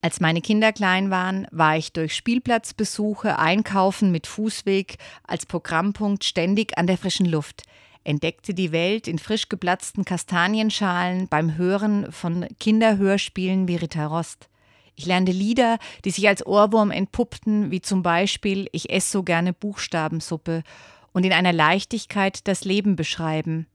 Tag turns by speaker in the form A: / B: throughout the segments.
A: Als meine Kinder klein waren, war ich durch Spielplatzbesuche, Einkaufen mit Fußweg als Programmpunkt ständig an der frischen Luft, entdeckte die Welt in frisch geplatzten Kastanienschalen beim Hören von Kinderhörspielen wie Ritter Rost. Ich lernte Lieder, die sich als Ohrwurm entpuppten, wie zum Beispiel Ich esse so gerne Buchstabensuppe und in einer Leichtigkeit das Leben beschreiben.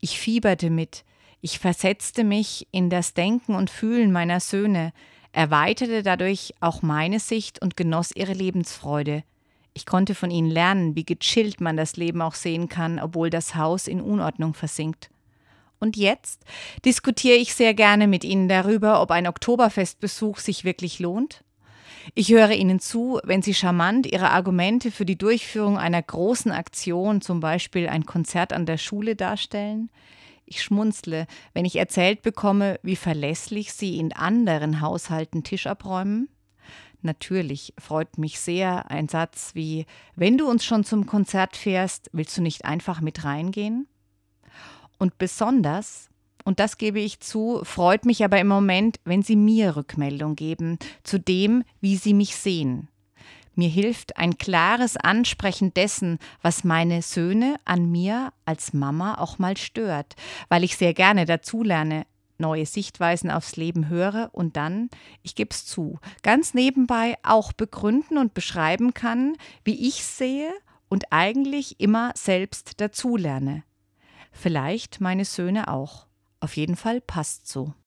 A: Ich fieberte mit, ich versetzte mich in das Denken und Fühlen meiner Söhne, erweiterte dadurch auch meine Sicht und genoss ihre Lebensfreude. Ich konnte von ihnen lernen, wie gechillt man das Leben auch sehen kann, obwohl das Haus in Unordnung versinkt. Und jetzt diskutiere ich sehr gerne mit Ihnen darüber, ob ein Oktoberfestbesuch sich wirklich lohnt. Ich höre Ihnen zu, wenn Sie charmant Ihre Argumente für die Durchführung einer großen Aktion, zum Beispiel ein Konzert an der Schule, darstellen. Ich schmunzle, wenn ich erzählt bekomme, wie verlässlich Sie in anderen Haushalten Tisch abräumen. Natürlich freut mich sehr ein Satz wie Wenn du uns schon zum Konzert fährst, willst du nicht einfach mit reingehen? Und besonders, und das gebe ich zu, freut mich aber im Moment, wenn Sie mir Rückmeldung geben zu dem, wie Sie mich sehen. Mir hilft ein klares Ansprechen dessen, was meine Söhne an mir als Mama auch mal stört, weil ich sehr gerne dazulerne, neue Sichtweisen aufs Leben höre und dann, ich gebe es zu, ganz nebenbei auch begründen und beschreiben kann, wie ich sehe und eigentlich immer selbst dazulerne. Vielleicht meine Söhne auch. Auf jeden Fall passt so.